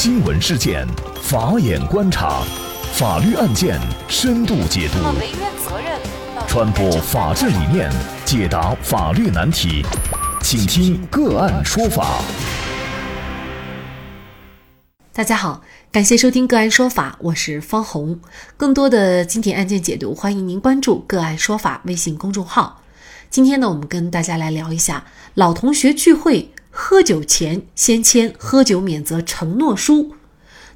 新闻事件，法眼观察，法律案件深度解读，传播法治理念，解答法律难题，请听个案说法。大家好，感谢收听个案说法，我是方红。更多的经典案件解读，欢迎您关注个案说法微信公众号。今天呢，我们跟大家来聊一下老同学聚会。喝酒前先签喝酒免责承诺书，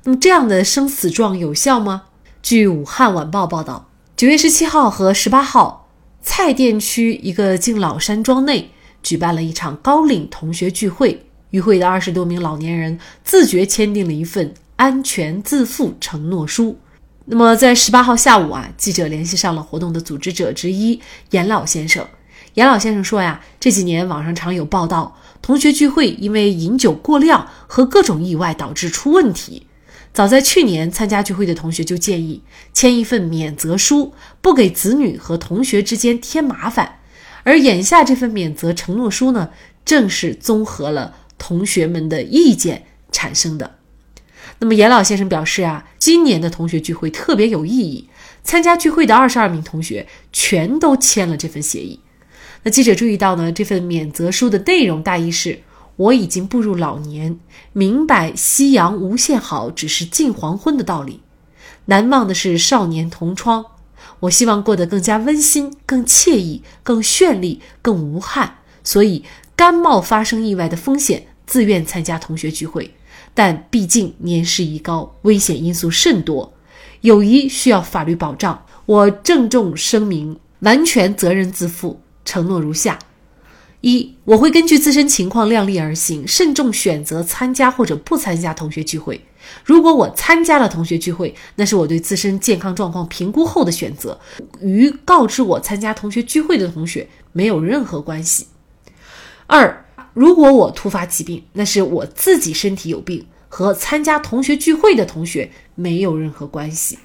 那么这样的生死状有效吗？据武汉晚报报道，九月十七号和十八号，蔡甸区一个敬老山庄内举办了一场高龄同学聚会，与会的二十多名老年人自觉签订了一份安全自负承诺书。那么在十八号下午啊，记者联系上了活动的组织者之一严老先生。严老先生说呀，这几年网上常有报道，同学聚会因为饮酒过量和各种意外导致出问题。早在去年，参加聚会的同学就建议签一份免责书，不给子女和同学之间添麻烦。而眼下这份免责承诺书呢，正是综合了同学们的意见产生的。那么，严老先生表示啊，今年的同学聚会特别有意义，参加聚会的二十二名同学全都签了这份协议。那记者注意到呢，这份免责书的内容大意是：我已经步入老年，明白夕阳无限好，只是近黄昏的道理。难忘的是少年同窗，我希望过得更加温馨、更惬意、更绚丽、更无憾。所以，甘冒发生意外的风险，自愿参加同学聚会。但毕竟年事已高，危险因素甚多，友谊需要法律保障。我郑重声明，完全责任自负。承诺如下：一，我会根据自身情况量力而行，慎重选择参加或者不参加同学聚会。如果我参加了同学聚会，那是我对自身健康状况评估后的选择，与告知我参加同学聚会的同学没有任何关系。二，如果我突发疾病，那是我自己身体有病，和参加同学聚会的同学没有任何关系。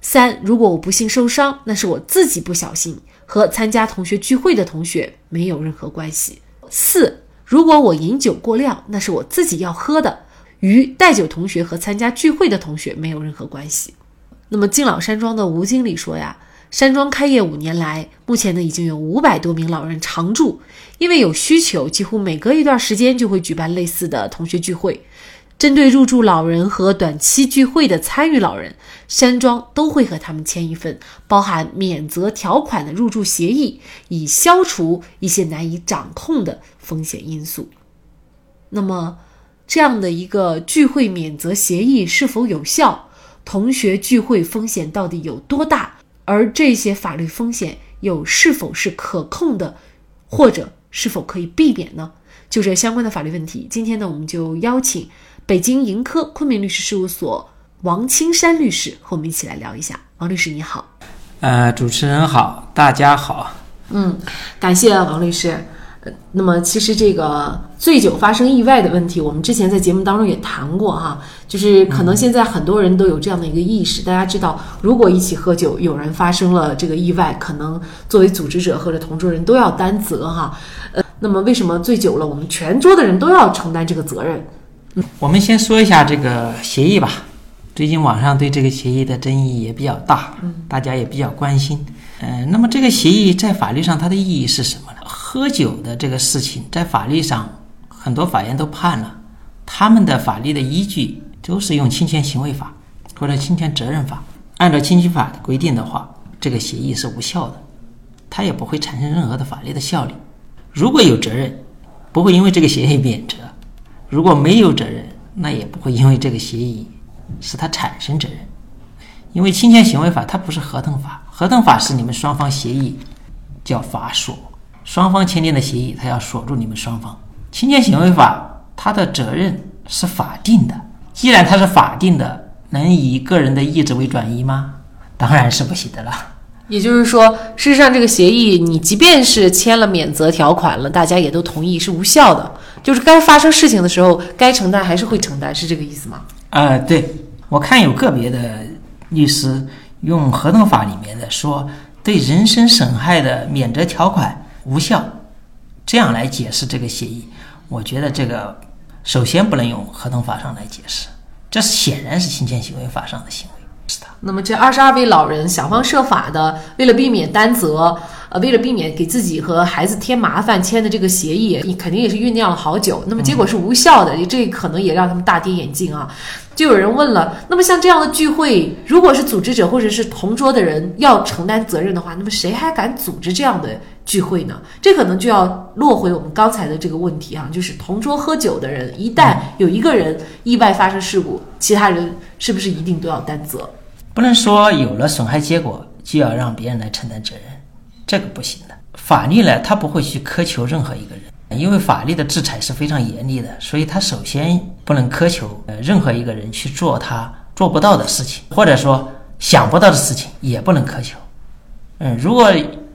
三，如果我不幸受伤，那是我自己不小心。和参加同学聚会的同学没有任何关系。四，如果我饮酒过量，那是我自己要喝的，与带酒同学和参加聚会的同学没有任何关系。那么敬老山庄的吴经理说呀，山庄开业五年来，目前呢已经有五百多名老人常住，因为有需求，几乎每隔一段时间就会举办类似的同学聚会。针对入住老人和短期聚会的参与老人，山庄都会和他们签一份包含免责条款的入住协议，以消除一些难以掌控的风险因素。那么，这样的一个聚会免责协议是否有效？同学聚会风险到底有多大？而这些法律风险又是否是可控的，或者是否可以避免呢？就这相关的法律问题，今天呢，我们就邀请。北京盈科昆明律师事务所王青山律师和我们一起来聊一下。王律师你好，呃，主持人好，大家好。嗯，感谢王律师。那么其实这个醉酒发生意外的问题，我们之前在节目当中也谈过哈，就是可能现在很多人都有这样的一个意识，大家知道，如果一起喝酒，有人发生了这个意外，可能作为组织者或者同桌人都要担责哈。呃，那么为什么醉酒了，我们全桌的人都要承担这个责任？我们先说一下这个协议吧。最近网上对这个协议的争议也比较大，大家也比较关心。嗯，那么这个协议在法律上它的意义是什么呢？喝酒的这个事情在法律上很多法院都判了，他们的法律的依据都是用侵权行为法或者侵权责任法。按照侵权法的规定的话，这个协议是无效的，它也不会产生任何的法律的效力。如果有责任，不会因为这个协议免责。如果没有责任，那也不会因为这个协议使他产生责任，因为侵权行为法它不是合同法，合同法是你们双方协议叫法锁，双方签订的协议它要锁住你们双方。侵权行为法它的责任是法定的，既然它是法定的，能以个人的意志为转移吗？当然是不行的了。也就是说，事实上这个协议你即便是签了免责条款了，大家也都同意是无效的。就是该发生事情的时候，该承担还是会承担，是这个意思吗？呃，对，我看有个别的律师用合同法里面的说对人身损害的免责条款无效，这样来解释这个协议。我觉得这个首先不能用合同法上来解释，这显然是侵权行为法上的行为。是的。那么这二十二位老人想方设法的，为了避免担责，为了避免给自己和孩子添麻烦，签的这个协议，你肯定也是酝酿了好久。那么结果是无效的，这可能也让他们大跌眼镜啊。就有人问了，那么像这样的聚会，如果是组织者或者是同桌的人要承担责任的话，那么谁还敢组织这样的聚会呢？这可能就要落回我们刚才的这个问题啊，就是同桌喝酒的人，一旦有一个人意外发生事故，其他人是不是一定都要担责？不能说有了损害结果就要让别人来承担责任，这个不行的。法律呢，他不会去苛求任何一个人。因为法律的制裁是非常严厉的，所以他首先不能苛求呃任何一个人去做他做不到的事情，或者说想不到的事情也不能苛求。嗯，如果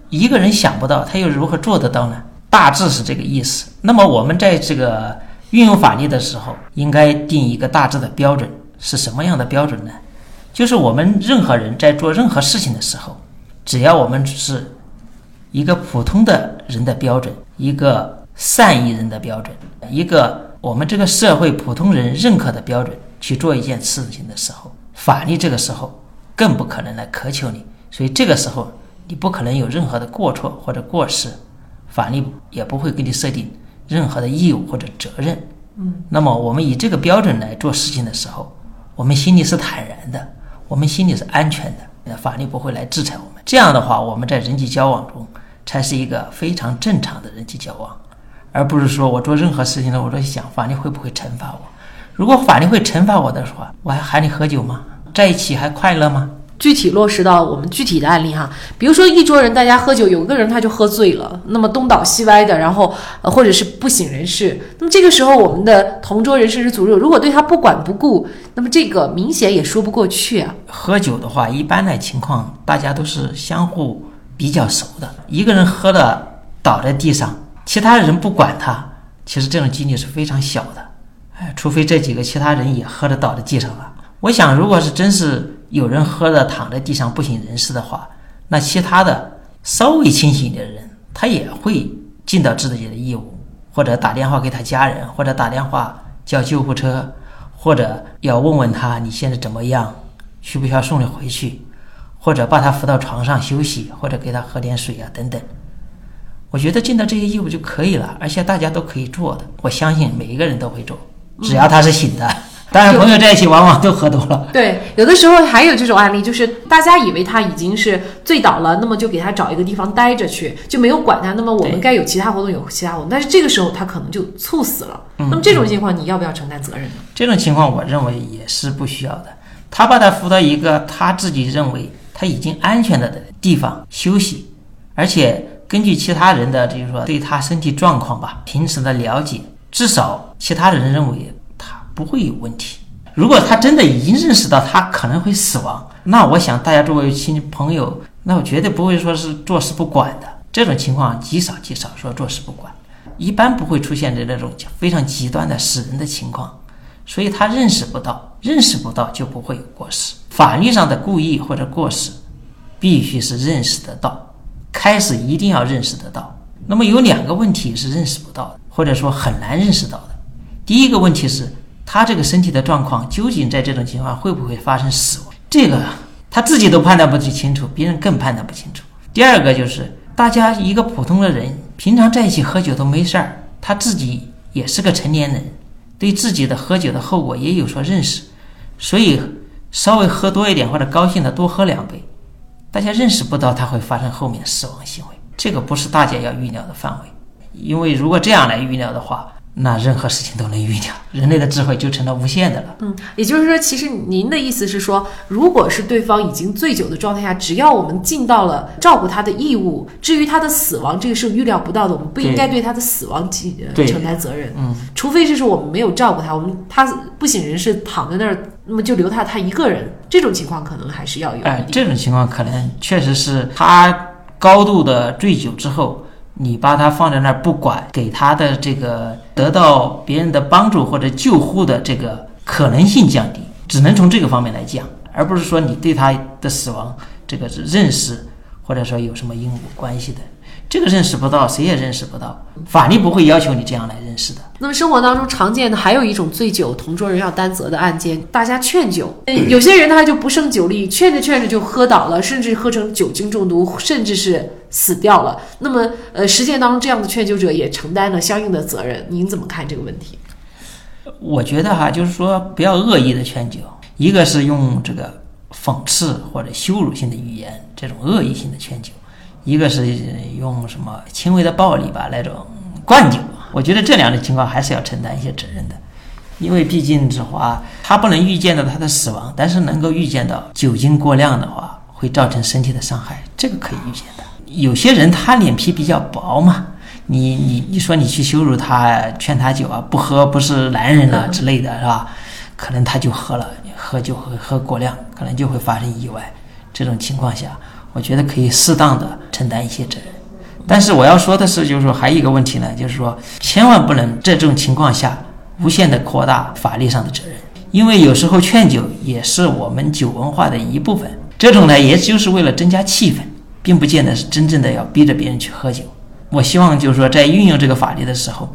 一个人想不到，他又如何做得到呢？大致是这个意思。那么我们在这个运用法律的时候，应该定一个大致的标准，是什么样的标准呢？就是我们任何人在做任何事情的时候，只要我们只是一个普通的人的标准，一个。善意人的标准，一个我们这个社会普通人认可的标准去做一件事情的时候，法律这个时候更不可能来苛求你，所以这个时候你不可能有任何的过错或者过失，法律也不会给你设定任何的义务或者责任。嗯，那么我们以这个标准来做事情的时候，我们心里是坦然的，我们心里是安全的，法律不会来制裁我们。这样的话，我们在人际交往中才是一个非常正常的人际交往。而不是说我做任何事情呢，我都想法律会不会惩罚我？如果法律会惩罚我的话，我还喊你喝酒吗？在一起还快乐吗？具体落实到我们具体的案例哈，比如说一桌人大家喝酒，有个人他就喝醉了，那么东倒西歪的，然后呃或者是不省人事，那么这个时候我们的同桌人甚至组织如果对他不管不顾，那么这个明显也说不过去啊。喝酒的话，一般的情况大家都是相互比较熟的，一个人喝了倒在地上。其他人不管他，其实这种几率是非常小的，哎，除非这几个其他人也喝的倒在地上了。我想，如果是真是有人喝的躺在地上不省人事的话，那其他的稍微清醒的人，他也会尽到自己的义务，或者打电话给他家人，或者打电话叫救护车，或者要问问他你现在怎么样，需不需要送你回去，或者把他扶到床上休息，或者给他喝点水啊等等。我觉得尽到这些义务就可以了，而且大家都可以做的。我相信每一个人都会做，只要他是醒的。当然，朋友在一起往往都喝多了。对，有的时候还有这种案例，就是大家以为他已经是醉倒了，那么就给他找一个地方待着去，就没有管他。那么我们该有其他活动有其他活动，但是这个时候他可能就猝死了。那么这种情况你要不要承担责任呢？这种情况我认为也是不需要的。他把他扶到一个他自己认为他已经安全的地方休息，而且。根据其他人的，就是说对他身体状况吧，平时的了解，至少其他人认为他不会有问题。如果他真的已经认识到他可能会死亡，那我想大家作为亲戚朋友，那我绝对不会说是坐视不管的。这种情况极少极少说坐视不管，一般不会出现的那种非常极端的死人的情况。所以他认识不到，认识不到就不会有过失。法律上的故意或者过失，必须是认识得到。开始一定要认识得到，那么有两个问题是认识不到的，或者说很难认识到的。第一个问题是，他这个身体的状况究竟在这种情况会不会发生死亡？这个他自己都判断不清楚，别人更判断不清楚。第二个就是，大家一个普通的人，平常在一起喝酒都没事儿，他自己也是个成年人，对自己的喝酒的后果也有所认识，所以稍微喝多一点或者高兴的多喝两杯。大家认识不到它会发生后面死亡行为，这个不是大家要预料的范围，因为如果这样来预料的话，那任何事情都能预料，人类的智慧就成了无限的了。嗯，也就是说，其实您的意思是说，如果是对方已经醉酒的状态下，只要我们尽到了照顾他的义务，至于他的死亡，这个是预料不到的，我们不应该对他的死亡承担责任。嗯，除非就是我们没有照顾他，我们他不省人事躺在那儿。那么就留他他一个人，这种情况可能还是要有。哎，这种情况可能确实是他高度的醉酒之后，你把他放在那儿不管，给他的这个得到别人的帮助或者救护的这个可能性降低，只能从这个方面来讲，而不是说你对他的死亡这个是认识或者说有什么因果关系的。这个认识不到，谁也认识不到。法律不会要求你这样来认识的。那么生活当中常见的还有一种醉酒同桌人要担责的案件，大家劝酒，有些人他就不胜酒力，劝着劝着就喝倒了，甚至喝成酒精中毒，甚至是死掉了。那么，呃，实践当中这样的劝酒者也承担了相应的责任。您怎么看这个问题？我觉得哈，就是说不要恶意的劝酒，一个是用这个讽刺或者羞辱性的语言，这种恶意性的劝酒。一个是用什么轻微的暴力吧那种灌酒，我觉得这两种情况还是要承担一些责任的，因为毕竟的话，他不能预见到他的死亡，但是能够预见到酒精过量的话会造成身体的伤害，这个可以预见的。有些人他脸皮比较薄嘛，你你你说你去羞辱他，劝他酒啊，不喝不是男人了之类的是吧？可能他就喝了，喝酒喝喝过量，可能就会发生意外。这种情况下。我觉得可以适当的承担一些责任，但是我要说的是，就是说还有一个问题呢，就是说千万不能在这种情况下无限的扩大法律上的责任，因为有时候劝酒也是我们酒文化的一部分，这种呢也就是为了增加气氛，并不见得是真正的要逼着别人去喝酒。我希望就是说在运用这个法律的时候，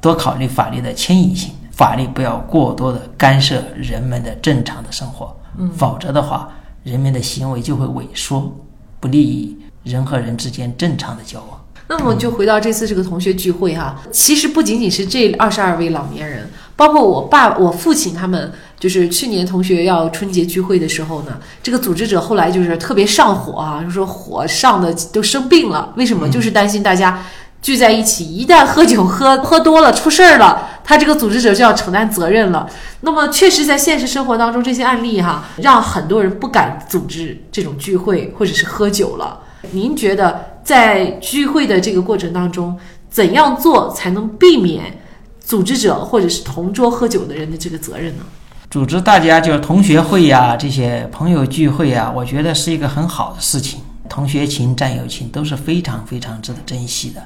多考虑法律的牵引性，法律不要过多的干涉人们的正常的生活，否则的话，人们的行为就会萎缩。不利于人和人之间正常的交往。那么就回到这次这个同学聚会哈，其实不仅仅是这二十二位老年人，包括我爸、我父亲他们，就是去年同学要春节聚会的时候呢，这个组织者后来就是特别上火啊，就说火上的都生病了。为什么？就是担心大家聚在一起，一旦喝酒喝喝多了出事儿了，他这个组织者就要承担责任了。那么确实在现实生活当中，这些案例哈，让很多人不敢组织这种聚会或者是喝酒了。您觉得在聚会的这个过程当中，怎样做才能避免组织者或者是同桌喝酒的人的这个责任呢？组织大家就是同学会呀，这些朋友聚会呀，我觉得是一个很好的事情。同学情、战友情都是非常非常值得珍惜的。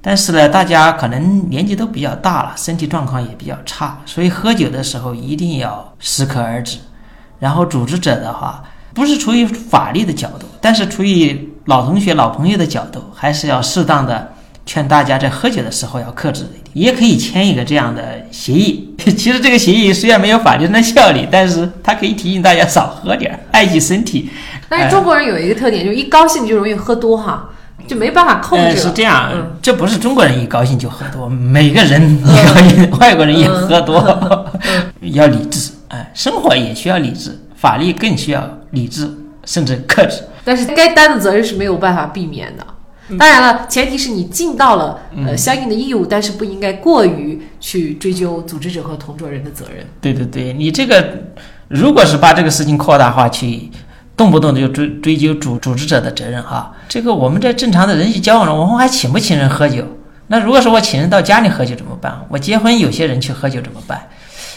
但是呢，大家可能年纪都比较大了，身体状况也比较差，所以喝酒的时候一定要适可而止。然后组织者的话，不是出于法律的角度，但是出于老同学、老朋友的角度，还是要适当的劝大家在喝酒的时候要克制一点。也可以签一个这样的协议。其实这个协议虽然没有法律上的效力，但是它可以提醒大家少喝点，爱惜身体。但是中国人有一个特点，就一高兴就容易喝多哈。就没办法控制。是这样，这不是中国人一高兴就喝多，每个人一高兴，外国人也喝多，要理智。哎，生活也需要理智，法律更需要理智，甚至克制。但是该担的责任是没有办法避免的。当然了，前提是你尽到了呃相应的义务，但是不应该过于去追究组织者和同桌人的责任。对对对，你这个如果是把这个事情扩大化去。动不动就追追究组组织者的责任哈，这个我们在正常的人际交往中，我们还请不请人喝酒？那如果说我请人到家里喝酒怎么办？我结婚有些人去喝酒怎么办？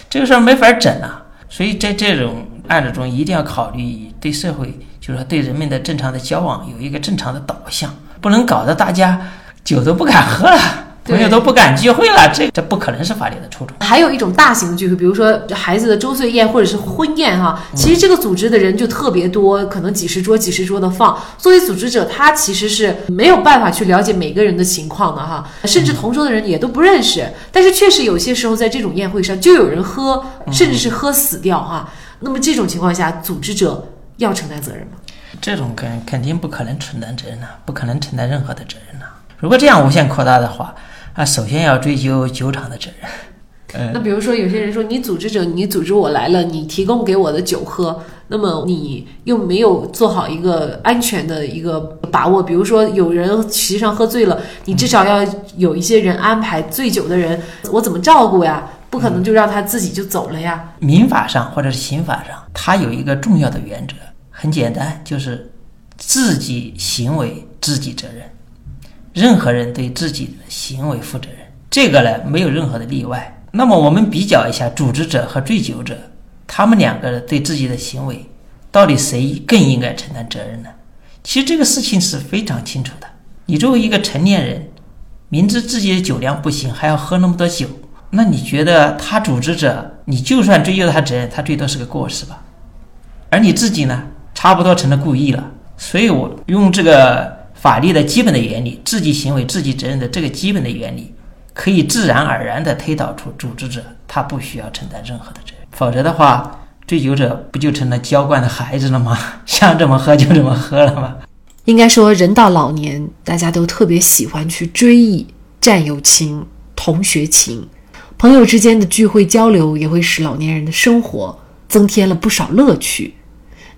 这个事儿没法整啊。所以在这种案子中，一定要考虑对社会，就是说对人们的正常的交往有一个正常的导向，不能搞得大家酒都不敢喝了。朋友都不敢聚会了，这这不可能是法律的初衷。还有一种大型的聚会，比如说孩子的周岁宴或者是婚宴哈，其实这个组织的人就特别多，可能几十桌几十桌的放。作为组织者，他其实是没有办法去了解每个人的情况的哈，甚至同桌的人也都不认识。但是确实有些时候在这种宴会上就有人喝，甚至是喝死掉哈。那么这种情况下，组织者要承担责任吗？这种肯肯定不可能承担责任呐，不可能承担任何的责任呐。如果这样无限扩大的话。那首先要追究酒厂的责任。那比如说，有些人说你组织者，你组织我来了，你提供给我的酒喝，那么你又没有做好一个安全的一个把握。比如说，有人实际上喝醉了，你至少要有一些人安排醉酒的人，我怎么照顾呀？不可能就让他自己就走了呀。民法上或者是刑法上，它有一个重要的原则，很简单，就是自己行为自己责任。任何人对自己的行为负责任，这个呢没有任何的例外。那么我们比较一下组织者和醉酒者，他们两个对自己的行为，到底谁更应该承担责任呢？其实这个事情是非常清楚的。你作为一个成年人，明知自己的酒量不行，还要喝那么多酒，那你觉得他组织者，你就算追究他责任，他最多是个过失吧？而你自己呢，差不多成了故意了。所以我用这个。法律的基本的原理，自己行为自己责任的这个基本的原理，可以自然而然地推导出组织者他不需要承担任何的责任，否则的话，醉酒者不就成了娇惯的孩子了吗？想怎么喝就怎么喝了吗？应该说，人到老年，大家都特别喜欢去追忆战友情、同学情，朋友之间的聚会交流，也会使老年人的生活增添了不少乐趣。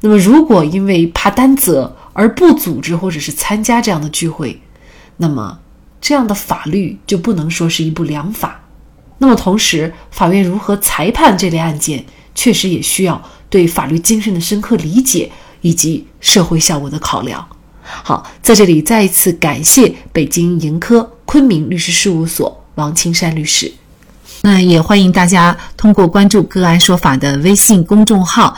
那么，如果因为怕担责而不组织或者是参加这样的聚会，那么这样的法律就不能说是一部良法。那么，同时，法院如何裁判这类案件，确实也需要对法律精神的深刻理解以及社会效果的考量。好，在这里再一次感谢北京盈科昆明律师事务所王青山律师。那也欢迎大家通过关注“个案说法”的微信公众号，